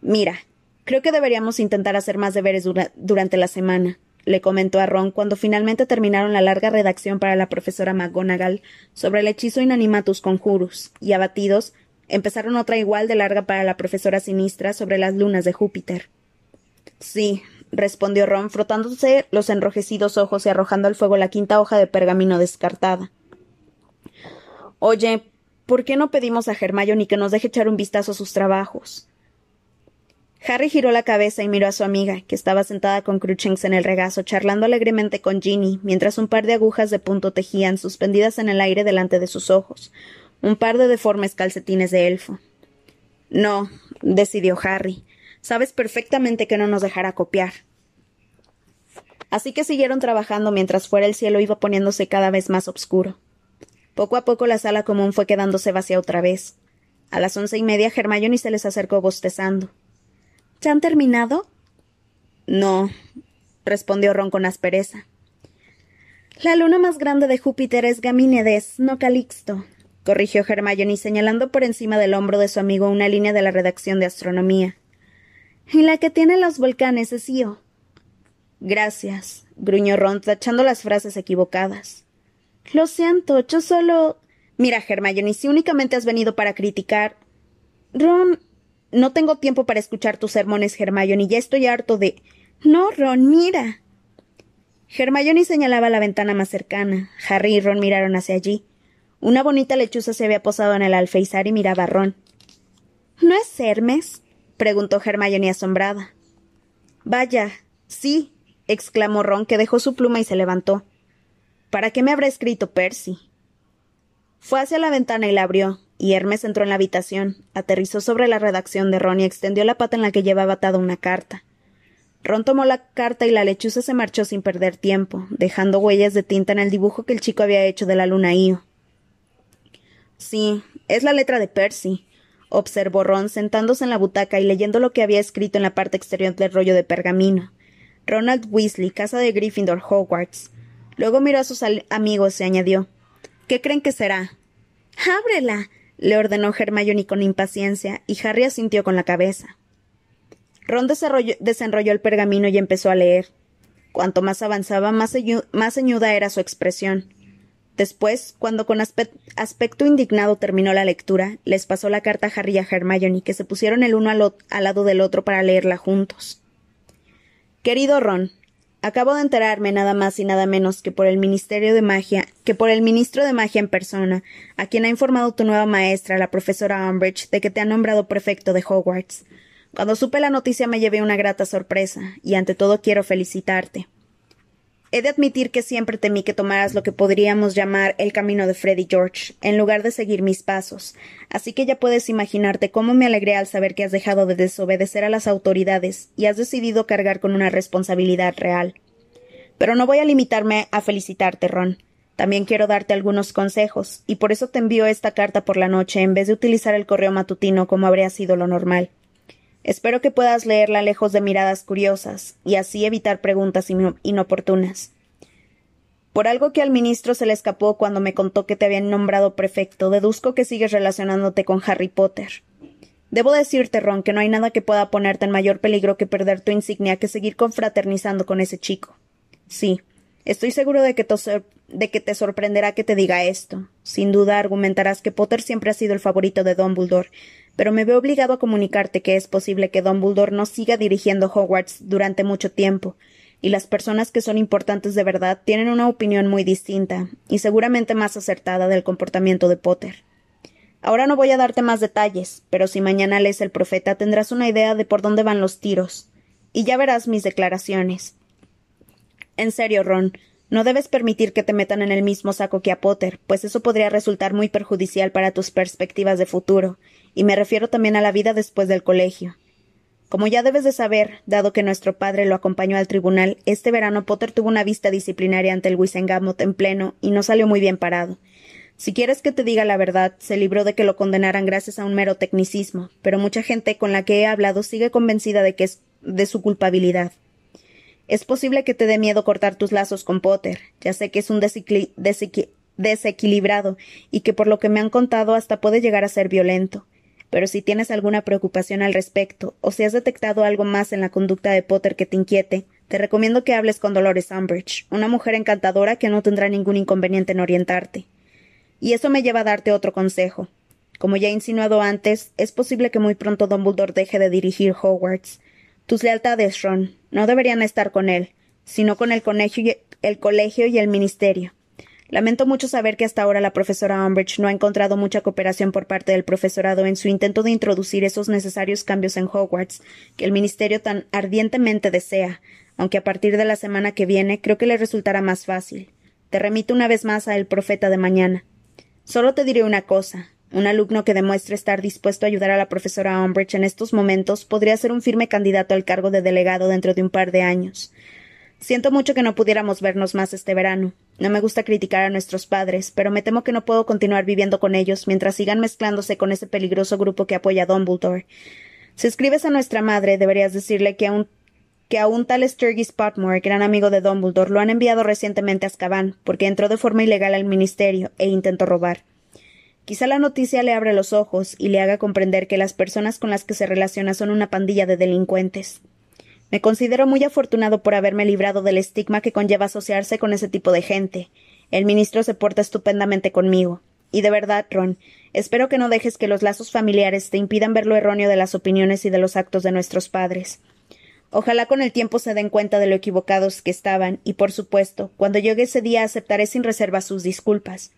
Mira, creo que deberíamos intentar hacer más deberes durante la semana, le comentó a Ron cuando finalmente terminaron la larga redacción para la profesora McGonagall sobre el hechizo Inanimatus Conjurus, y abatidos, empezaron otra igual de larga para la profesora Sinistra sobre las lunas de Júpiter. Sí, respondió Ron, frotándose los enrojecidos ojos y arrojando al fuego la quinta hoja de pergamino descartada. Oye, ¿por qué no pedimos a ni que nos deje echar un vistazo a sus trabajos? Harry giró la cabeza y miró a su amiga, que estaba sentada con Cruchens en el regazo, charlando alegremente con Ginny, mientras un par de agujas de punto tejían, suspendidas en el aire delante de sus ojos, un par de deformes calcetines de elfo. No, decidió Harry. Sabes perfectamente que no nos dejará copiar. Así que siguieron trabajando mientras fuera el cielo iba poniéndose cada vez más oscuro. Poco a poco la sala común fue quedándose vacía otra vez. A las once y media Hermione se les acercó bostezando. ¿Ya han terminado? No, respondió Ron con aspereza. La luna más grande de Júpiter es Gamínedes, no Calixto, corrigió Hermione señalando por encima del hombro de su amigo una línea de la redacción de astronomía. Y la que tiene los volcanes es Io. Gracias, gruñó Ron, tachando las frases equivocadas. Lo siento, yo solo. Mira, Hermione, si únicamente has venido para criticar. Ron. No tengo tiempo para escuchar tus sermones, Hermione, ya estoy harto de. No, Ron, mira. Hermione señalaba la ventana más cercana. Harry y Ron miraron hacia allí. Una bonita lechuza se había posado en el alféizar y miraba a Ron. ¿No es Hermes? preguntó Hermione asombrada. Vaya, sí, exclamó Ron, que dejó su pluma y se levantó. ¿Para qué me habrá escrito Percy? Fue hacia la ventana y la abrió, y Hermes entró en la habitación, aterrizó sobre la redacción de Ron y extendió la pata en la que llevaba atada una carta. Ron tomó la carta y la lechuza se marchó sin perder tiempo, dejando huellas de tinta en el dibujo que el chico había hecho de la luna Io. Sí, es la letra de Percy, observó Ron sentándose en la butaca y leyendo lo que había escrito en la parte exterior del rollo de pergamino. Ronald Weasley, casa de Gryffindor Hogwarts. Luego miró a sus amigos y añadió ¿Qué creen que será? Ábrela. Le ordenó Hermione con impaciencia, y Harry asintió con la cabeza. Ron desenrolló el pergamino y empezó a leer. Cuanto más avanzaba, más, más ceñuda era su expresión. Después, cuando con aspecto indignado terminó la lectura, les pasó la carta a Harry y a Hermione, que se pusieron el uno al, al lado del otro para leerla juntos. Querido Ron, acabo de enterarme nada más y nada menos que por el Ministerio de Magia, que por el ministro de Magia en persona, a quien ha informado tu nueva maestra, la profesora Umbridge, de que te ha nombrado prefecto de Hogwarts. Cuando supe la noticia me llevé una grata sorpresa, y ante todo quiero felicitarte. He de admitir que siempre temí que tomaras lo que podríamos llamar el camino de Freddy George, en lugar de seguir mis pasos, así que ya puedes imaginarte cómo me alegré al saber que has dejado de desobedecer a las autoridades y has decidido cargar con una responsabilidad real. Pero no voy a limitarme a felicitarte, Ron. También quiero darte algunos consejos, y por eso te envío esta carta por la noche en vez de utilizar el correo matutino como habría sido lo normal. Espero que puedas leerla lejos de miradas curiosas y así evitar preguntas inoportunas. Por algo que al ministro se le escapó cuando me contó que te habían nombrado prefecto, deduzco que sigues relacionándote con Harry Potter. Debo decirte, Ron, que no hay nada que pueda ponerte en mayor peligro que perder tu insignia que seguir confraternizando con ese chico. Sí, estoy seguro de que, te, de que te sorprenderá que te diga esto. Sin duda argumentarás que Potter siempre ha sido el favorito de Dumbledore, pero me veo obligado a comunicarte que es posible que Dumbledore no siga dirigiendo Hogwarts durante mucho tiempo, y las personas que son importantes de verdad tienen una opinión muy distinta, y seguramente más acertada del comportamiento de Potter. Ahora no voy a darte más detalles, pero si mañana lees el profeta tendrás una idea de por dónde van los tiros, y ya verás mis declaraciones. En serio, Ron, no debes permitir que te metan en el mismo saco que a Potter, pues eso podría resultar muy perjudicial para tus perspectivas de futuro, y me refiero también a la vida después del colegio. Como ya debes de saber, dado que nuestro padre lo acompañó al tribunal, este verano Potter tuvo una vista disciplinaria ante el Wisengamot en pleno y no salió muy bien parado. Si quieres que te diga la verdad, se libró de que lo condenaran gracias a un mero tecnicismo, pero mucha gente con la que he hablado sigue convencida de que es de su culpabilidad. Es posible que te dé miedo cortar tus lazos con Potter. Ya sé que es un desequilibrado y que por lo que me han contado hasta puede llegar a ser violento. Pero si tienes alguna preocupación al respecto, o si has detectado algo más en la conducta de Potter que te inquiete, te recomiendo que hables con Dolores Umbridge, una mujer encantadora que no tendrá ningún inconveniente en orientarte. Y eso me lleva a darte otro consejo. Como ya he insinuado antes, es posible que muy pronto Dumbledore deje de dirigir Hogwarts. Tus lealtades, Ron, no deberían estar con él, sino con el colegio y el, ministerio. Lamento mucho saber que hasta ahora la profesora Umbridge no ha encontrado mucha cooperación por parte del profesorado en su intento de introducir esos necesarios cambios en Hogwarts que el ministerio tan ardientemente desea, aunque a partir de la semana que viene creo que le resultará más fácil. Te remito una vez más a El Profeta de mañana. Solo te diré una cosa. Un alumno que demuestre estar dispuesto a ayudar a la profesora Umbridge en estos momentos podría ser un firme candidato al cargo de delegado dentro de un par de años. Siento mucho que no pudiéramos vernos más este verano. No me gusta criticar a nuestros padres, pero me temo que no puedo continuar viviendo con ellos mientras sigan mezclándose con ese peligroso grupo que apoya a Dumbledore. Si escribes a nuestra madre, deberías decirle que a un que a un tal Sturgis Potmore, gran amigo de Dumbledore, lo han enviado recientemente a Azkaban, porque entró de forma ilegal al ministerio e intentó robar. Quizá la noticia le abra los ojos y le haga comprender que las personas con las que se relaciona son una pandilla de delincuentes. Me considero muy afortunado por haberme librado del estigma que conlleva asociarse con ese tipo de gente. El ministro se porta estupendamente conmigo. Y de verdad, Ron, espero que no dejes que los lazos familiares te impidan ver lo erróneo de las opiniones y de los actos de nuestros padres. Ojalá con el tiempo se den cuenta de lo equivocados que estaban, y por supuesto, cuando llegue ese día aceptaré sin reserva sus disculpas.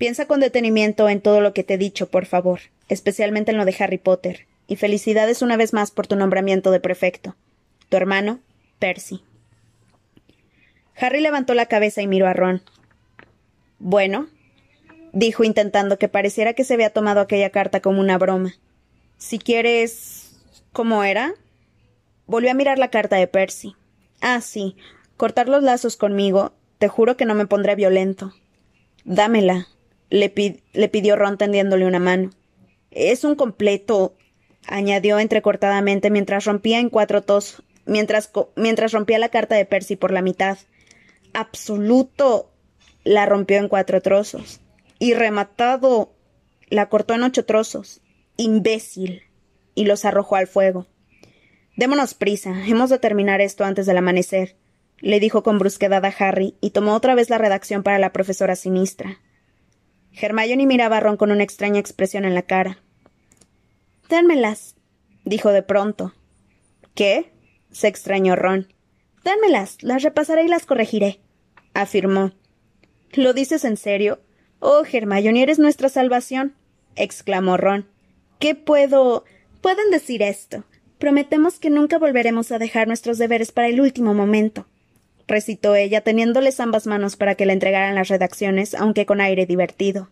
Piensa con detenimiento en todo lo que te he dicho, por favor, especialmente en lo de Harry Potter, y felicidades una vez más por tu nombramiento de prefecto. Tu hermano, Percy. Harry levantó la cabeza y miró a Ron. Bueno, dijo intentando que pareciera que se había tomado aquella carta como una broma. Si quieres. ¿Cómo era? Volvió a mirar la carta de Percy. Ah, sí. Cortar los lazos conmigo. Te juro que no me pondré violento. Dámela, le, pidió Ron tendiéndole una mano. Es un completo, añadió entrecortadamente mientras rompía en cuatro tos, mientras, mientras rompía la carta de Percy por la mitad. Absoluto. La rompió en cuatro trozos. Y rematado. La cortó en ocho trozos. Imbécil. Y los arrojó al fuego. Démonos prisa. Hemos de terminar esto antes del amanecer, le dijo con brusquedad a Harry, y tomó otra vez la redacción para la profesora sinistra. Hermione miraba a Ron con una extraña expresión en la cara. Dánmelas, dijo de pronto. ¿Qué? se extrañó Ron. Dánmelas, las repasaré y las corregiré, afirmó. ¿Lo dices en serio? Oh, Hermione, eres nuestra salvación, exclamó Ron. ¿Qué puedo? Pueden decir esto. Prometemos que nunca volveremos a dejar nuestros deberes para el último momento recitó ella, teniéndoles ambas manos para que le entregaran las redacciones, aunque con aire divertido.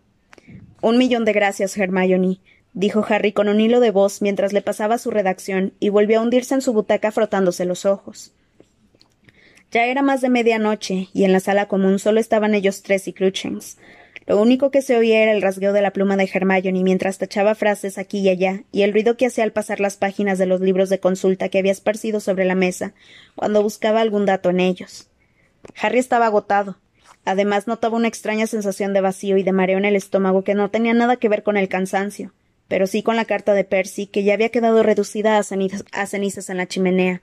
Un millón de gracias, Hermione, dijo Harry con un hilo de voz mientras le pasaba su redacción y volvió a hundirse en su butaca frotándose los ojos. Ya era más de medianoche, y en la sala común solo estaban ellos tres y Cruchens. Lo único que se oía era el rasgueo de la pluma de Hermione mientras tachaba frases aquí y allá, y el ruido que hacía al pasar las páginas de los libros de consulta que había esparcido sobre la mesa, cuando buscaba algún dato en ellos. Harry estaba agotado. Además notaba una extraña sensación de vacío y de mareo en el estómago que no tenía nada que ver con el cansancio, pero sí con la carta de Percy, que ya había quedado reducida a cenizas, en la chimenea.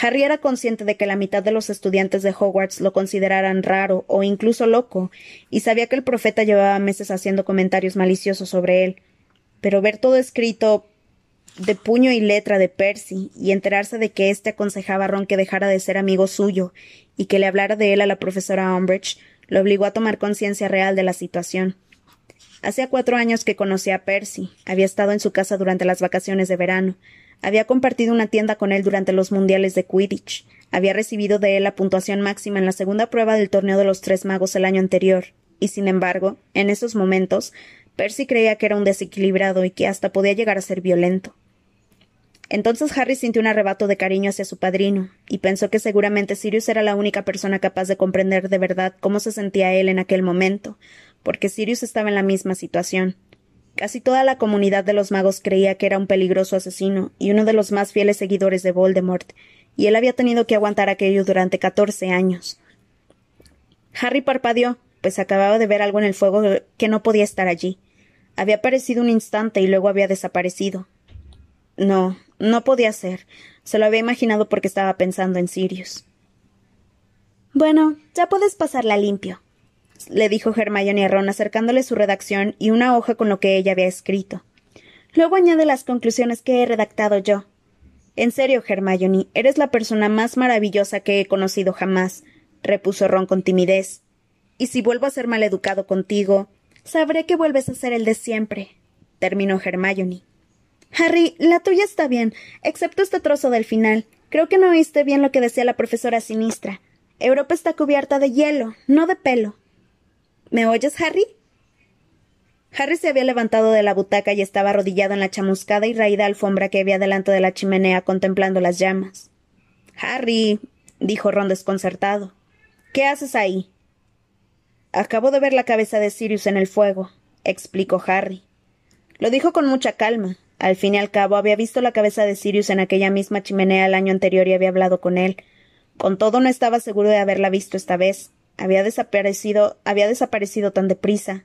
Harry era consciente de que la mitad de los estudiantes de Hogwarts lo consideraran raro o incluso loco, y sabía que el profeta llevaba meses haciendo comentarios maliciosos sobre él. Pero ver todo escrito de puño y letra de Percy y enterarse de que éste aconsejaba a Ron que dejara de ser amigo suyo y que le hablara de él a la profesora Umbridge lo obligó a tomar conciencia real de la situación. Hacía cuatro años que conocía a Percy, había estado en su casa durante las vacaciones de verano, Había compartido una tienda con él durante los mundiales de Quidditch. Había recibido de él la puntuación máxima en la segunda prueba del torneo de los tres magos el año anterior, y sin embargo, en esos momentos, Percy creía que era un desequilibrado y que hasta podía llegar a ser violento. Entonces Harry sintió un arrebato de cariño hacia su padrino, y pensó que seguramente Sirius era la única persona capaz de comprender de verdad cómo se sentía él en aquel momento, porque Sirius estaba en la misma situación. Casi toda la comunidad de los magos creía que era un peligroso asesino y uno de los más fieles seguidores de Voldemort, y él había tenido que aguantar aquello durante catorce años. Harry parpadeó, pues acababa de ver algo en el fuego que no podía estar allí. Había aparecido un instante y luego había desaparecido. No, no podía ser. Se lo había imaginado porque estaba pensando en Sirius. Bueno, ya puedes pasarla limpio, le dijo Hermione a Ron acercándole su redacción y una hoja con lo que ella había escrito. Luego añade las conclusiones que he redactado yo. En serio, Hermione, eres la persona más maravillosa que he conocido jamás, repuso Ron con timidez. Y si vuelvo a ser maleducado contigo, sabré que vuelves a ser el de siempre, terminó Hermione. Harry, la tuya está bien, excepto este trozo del final. Creo que no oíste bien lo que decía la profesora sinistra. Europa está cubierta de hielo, no de pelo. ¿Me oyes, Harry? Harry se había levantado de la butaca y estaba arrodillado en la chamuscada y raída alfombra que había delante de la chimenea contemplando las llamas. Harry, dijo Ron desconcertado. ¿Qué haces ahí? Acabo de ver la cabeza de Sirius en el fuego, explicó Harry. Lo dijo con mucha calma, al fin y al cabo había visto la cabeza de Sirius en aquella misma chimenea el año anterior y había hablado con él. Con todo no estaba seguro de haberla visto esta vez. Había desaparecido, había desaparecido tan deprisa.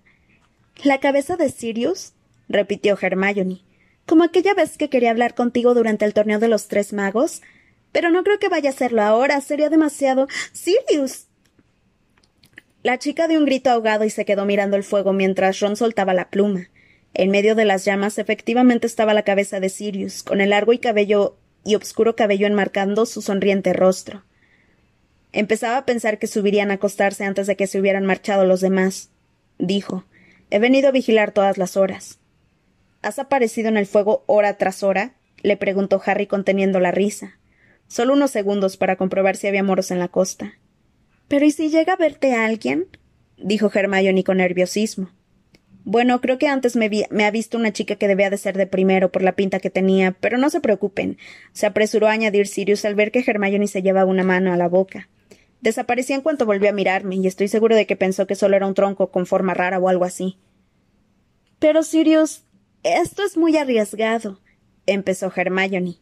¿La cabeza de Sirius? repitió Hermione. Como aquella vez que quería hablar contigo durante el torneo de los tres magos. Pero no creo que vaya a hacerlo ahora. Sería demasiado. Sirius. La chica dio un grito ahogado y se quedó mirando el fuego mientras Ron soltaba la pluma. En medio de las llamas efectivamente estaba la cabeza de Sirius, con el largo y cabello y obscuro cabello enmarcando su sonriente rostro. Empezaba a pensar que subirían a acostarse antes de que se hubieran marchado los demás. Dijo He venido a vigilar todas las horas. ¿Has aparecido en el fuego hora tras hora? le preguntó Harry conteniendo la risa. Solo unos segundos para comprobar si había moros en la costa. Pero ¿y si llega a verte alguien? dijo Hermione con nerviosismo. Bueno, creo que antes me, ha visto una chica que debía de ser de primero por la pinta que tenía, pero no se preocupen. Se apresuró a añadir Sirius al ver que Hermione se llevaba una mano a la boca. Desapareció en cuanto volvió a mirarme, y estoy seguro de que pensó que solo era un tronco con forma rara o algo así. Pero Sirius, esto es muy arriesgado, empezó Hermione.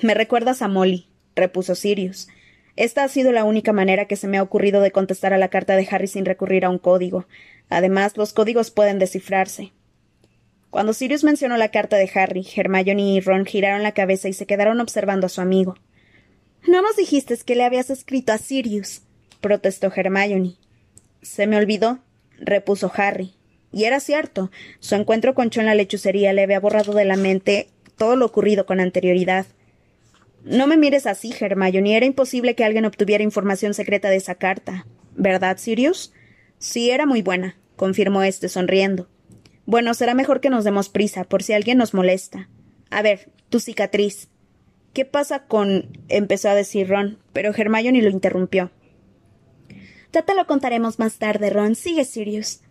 Me recuerdas a Molly, repuso Sirius. Esta ha sido la única manera que se me ha ocurrido de contestar a la carta de Harry sin recurrir a un código. Además, los códigos pueden descifrarse. Cuando Sirius mencionó la carta de Harry, Hermione y Ron giraron la cabeza y se quedaron observando a su amigo. No nos dijiste que le habías escrito a Sirius, protestó Hermione. Se me olvidó, repuso Harry. Y era cierto. Su encuentro con Cho en la lechucería le había borrado de la mente todo lo ocurrido con anterioridad. No me mires así, Hermione. Era imposible que alguien obtuviera información secreta de esa carta. ¿Verdad, Sirius? Sí, era muy buena confirmó éste sonriendo. Bueno, será mejor que nos demos prisa, por si alguien nos molesta. A ver, tu cicatriz. ¿Qué pasa con. empezó a decir Ron, pero Hermione lo interrumpió. Ya te lo contaremos más tarde, Ron. Sigue, Sirius.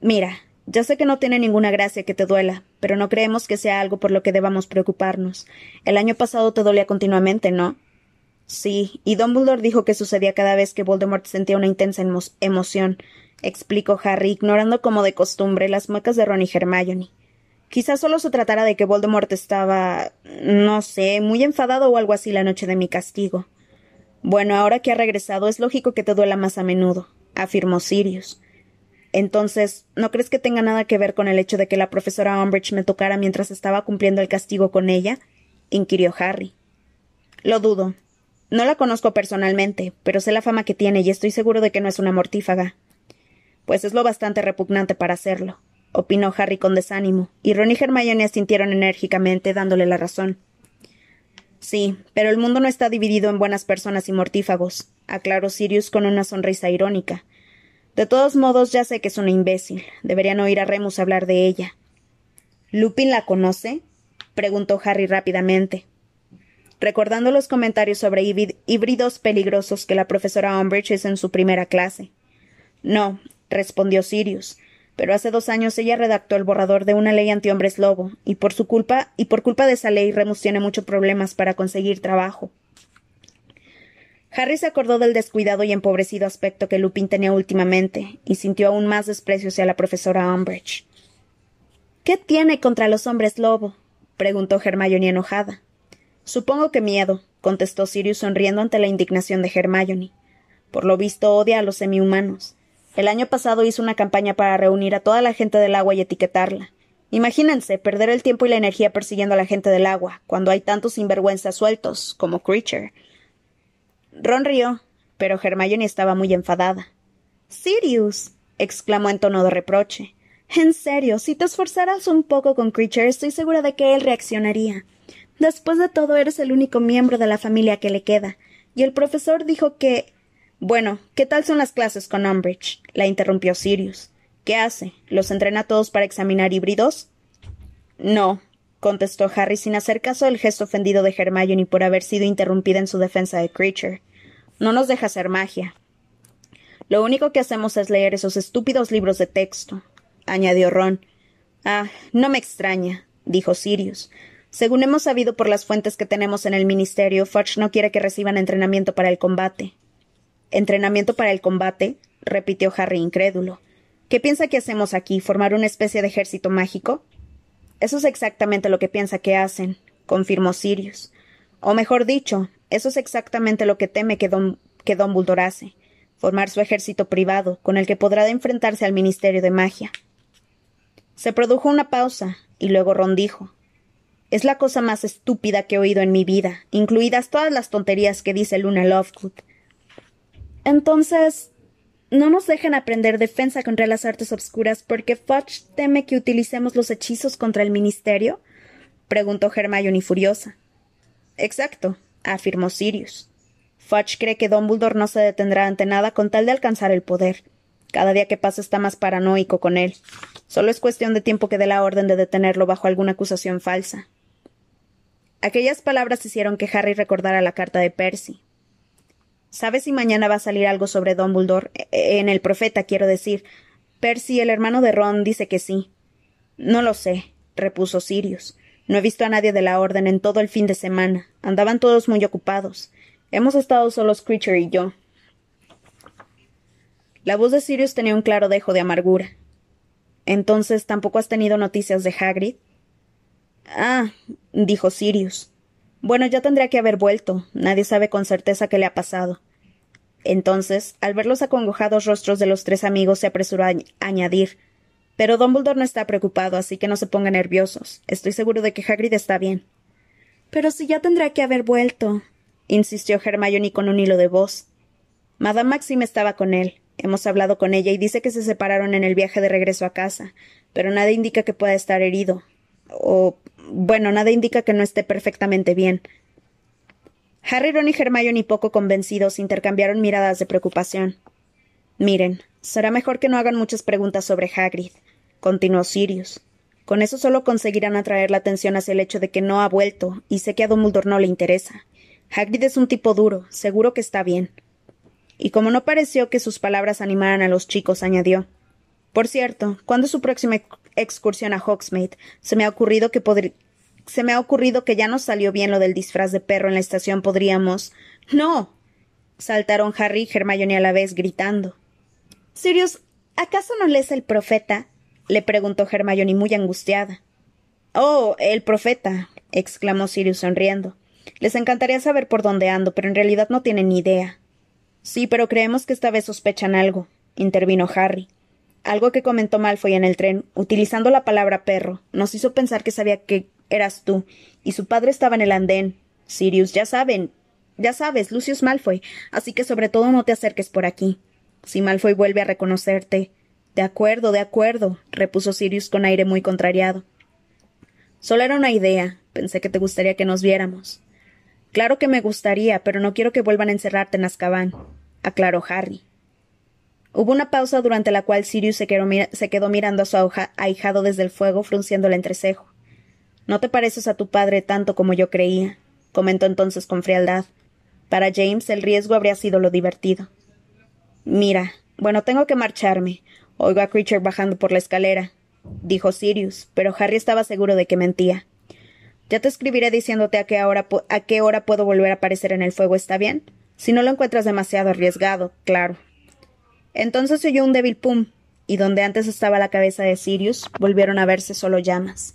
Mira, ya sé que no tiene ninguna gracia que te duela, pero no creemos que sea algo por lo que debamos preocuparnos. El año pasado te dolía continuamente, ¿no? Sí, y Dumbledore dijo que sucedía cada vez que Voldemort sentía una intensa emoción, explicó Harry, ignorando como de costumbre las muecas de Ron y Hermione. Quizás solo se tratara de que Voldemort estaba. no sé, muy enfadado o algo así la noche de mi castigo. Bueno, ahora que ha regresado es lógico que te duela más a menudo, afirmó Sirius. Entonces, ¿no crees que tenga nada que ver con el hecho de que la profesora Umbridge me tocara mientras estaba cumpliendo el castigo con ella? inquirió Harry. Lo dudo. No la conozco personalmente, pero sé la fama que tiene y estoy seguro de que no es una mortífaga. Pues es lo bastante repugnante para hacerlo, opinó Harry con desánimo, y Ron y Hermione asintieron enérgicamente, dándole la razón. Sí, pero el mundo no está dividido en buenas personas y mortífagos, aclaró Sirius con una sonrisa irónica. De todos modos, ya sé que es una imbécil. Deberían oír a Remus hablar de ella. ¿Lupin la conoce? preguntó Harry rápidamente, recordando los comentarios sobre híbridos peligrosos que la profesora Umbridge hizo en su primera clase. No, respondió Sirius, pero hace dos años ella redactó el borrador de una ley antihombres lobo, y por su culpa, y por culpa de esa ley Remus tiene muchos problemas para conseguir trabajo. Harry se acordó del descuidado y empobrecido aspecto que Lupin tenía últimamente, y sintió aún más desprecio hacia la profesora Umbridge. ¿Qué tiene contra los hombres lobo? preguntó Hermione enojada. Supongo que miedo, contestó Sirius sonriendo ante la indignación de Hermione. Por lo visto odia a los semihumanos. El año pasado hizo una campaña para reunir a toda la gente del agua y etiquetarla. Imagínense perder el tiempo y la energía persiguiendo a la gente del agua, cuando hay tantos sinvergüenzas sueltos, como Creature. Ron rió, pero Hermione estaba muy enfadada. Sirius. exclamó en tono de reproche. En serio, si te esforzaras un poco con Creature, estoy segura de que él reaccionaría. Después de todo, eres el único miembro de la familia que le queda. Y el profesor dijo que bueno, ¿qué tal son las clases con Umbridge? la interrumpió Sirius. ¿Qué hace? ¿Los entrena a todos para examinar híbridos? No, contestó Harry sin hacer caso del gesto ofendido de Hermione por haber sido interrumpida en su defensa de Creature. No nos deja hacer magia. Lo único que hacemos es leer esos estúpidos libros de texto, añadió Ron. Ah, no me extraña, dijo Sirius. Según hemos sabido por las fuentes que tenemos en el Ministerio, Fudge no quiere que reciban entrenamiento para el combate. ¿Entrenamiento para el combate? repitió Harry incrédulo. ¿Qué piensa que hacemos aquí? ¿Formar una especie de ejército mágico? Eso es exactamente lo que piensa que hacen, confirmó Sirius. O mejor dicho, eso es exactamente lo que teme que Don, que Dumbledore hace formar su ejército privado, con el que podrá enfrentarse al Ministerio de Magia. Se produjo una pausa, y luego Ron dijo Es la cosa más estúpida que he oído en mi vida, incluidas todas las tonterías que dice Luna Lovegood. Entonces, no nos dejan aprender defensa contra las artes obscuras porque Fudge teme que utilicemos los hechizos contra el ministerio? preguntó Hermione furiosa. Exacto, afirmó Sirius. Fudge cree que Dumbledore no se detendrá ante nada con tal de alcanzar el poder. Cada día que pasa está más paranoico con él. Solo es cuestión de tiempo que dé la orden de detenerlo bajo alguna acusación falsa. Aquellas palabras hicieron que Harry recordara la carta de Percy. ¿Sabes si mañana va a salir algo sobre Dumbledore? E, e, en el profeta, quiero decir. Percy, el hermano de Ron, dice que sí. No lo sé, repuso Sirius. No he visto a nadie de la orden en todo el fin de semana. Andaban todos muy ocupados. Hemos estado solos Creature y yo. La voz de Sirius tenía un claro dejo de amargura. Entonces, ¿tampoco has tenido noticias de Hagrid? Ah, dijo Sirius. Bueno, ya tendría que haber vuelto. Nadie sabe con certeza qué le ha pasado. Entonces, al ver los acongojados rostros de los tres amigos, se apresuró a añadir Pero Dumbledore no está preocupado, así que no se pongan nerviosos. Estoy seguro de que Hagrid está bien. Pero si ya tendrá que haber vuelto, insistió Hermione con un hilo de voz. Madame Maxime estaba con él. Hemos hablado con ella y dice que se separaron en el viaje de regreso a casa, pero nada indica que pueda estar herido. O bueno, nada indica que no esté perfectamente bien. Harry, Ron y Hermione, poco convencidos, intercambiaron miradas de preocupación. Miren, será mejor que no hagan muchas preguntas sobre Hagrid, continuó Sirius. Con eso solo conseguirán atraer la atención hacia el hecho de que no ha vuelto, y sé que a Dumbledore no le interesa. Hagrid es un tipo duro, seguro que está bien. Y como no pareció que sus palabras animaran a los chicos, añadió Por cierto, ¿cuándo es su próxima excursión a Hogsmeade, se me ha ocurrido que se me ha ocurrido que ya nos salió bien lo del disfraz de perro en la estación. Podríamos. ¡No! saltaron Harry y Hermione a la vez, gritando. Sirius, ¿acaso no lees el profeta? le preguntó Hermione muy angustiada. Oh, el profeta, exclamó Sirius sonriendo. Les encantaría saber por dónde ando, pero en realidad no tienen ni idea. Sí, pero creemos que esta vez sospechan algo, intervino Harry. Algo que comentó Malfoy en el tren, utilizando la palabra perro, nos hizo pensar que sabía que eras tú, y su padre estaba en el andén. Sirius, ya saben, ya sabes, Lucius Malfoy, así que sobre todo no te acerques por aquí. Si Malfoy vuelve a reconocerte. De acuerdo, de acuerdo, repuso Sirius con aire muy contrariado. Solo era una idea. Pensé que te gustaría que nos viéramos. Claro que me gustaría, pero no quiero que vuelvan a encerrarte en Azkaban, aclaró Harry. Hubo una pausa durante la cual Sirius se quedó, mirando a su ahijado desde el fuego, frunciendo el entrecejo. No te pareces a tu padre tanto como yo creía, comentó entonces con frialdad. Para James el riesgo habría sido lo divertido. Mira, bueno, tengo que marcharme. Oigo a Creature bajando por la escalera, dijo Sirius, pero Harry estaba seguro de que mentía. Ya te escribiré diciéndote a qué, hora a qué hora puedo volver a aparecer en el fuego, ¿está bien? Si no lo encuentras demasiado arriesgado, claro. Entonces oyó un débil pum, y donde antes estaba la cabeza de Sirius, volvieron a verse solo llamas.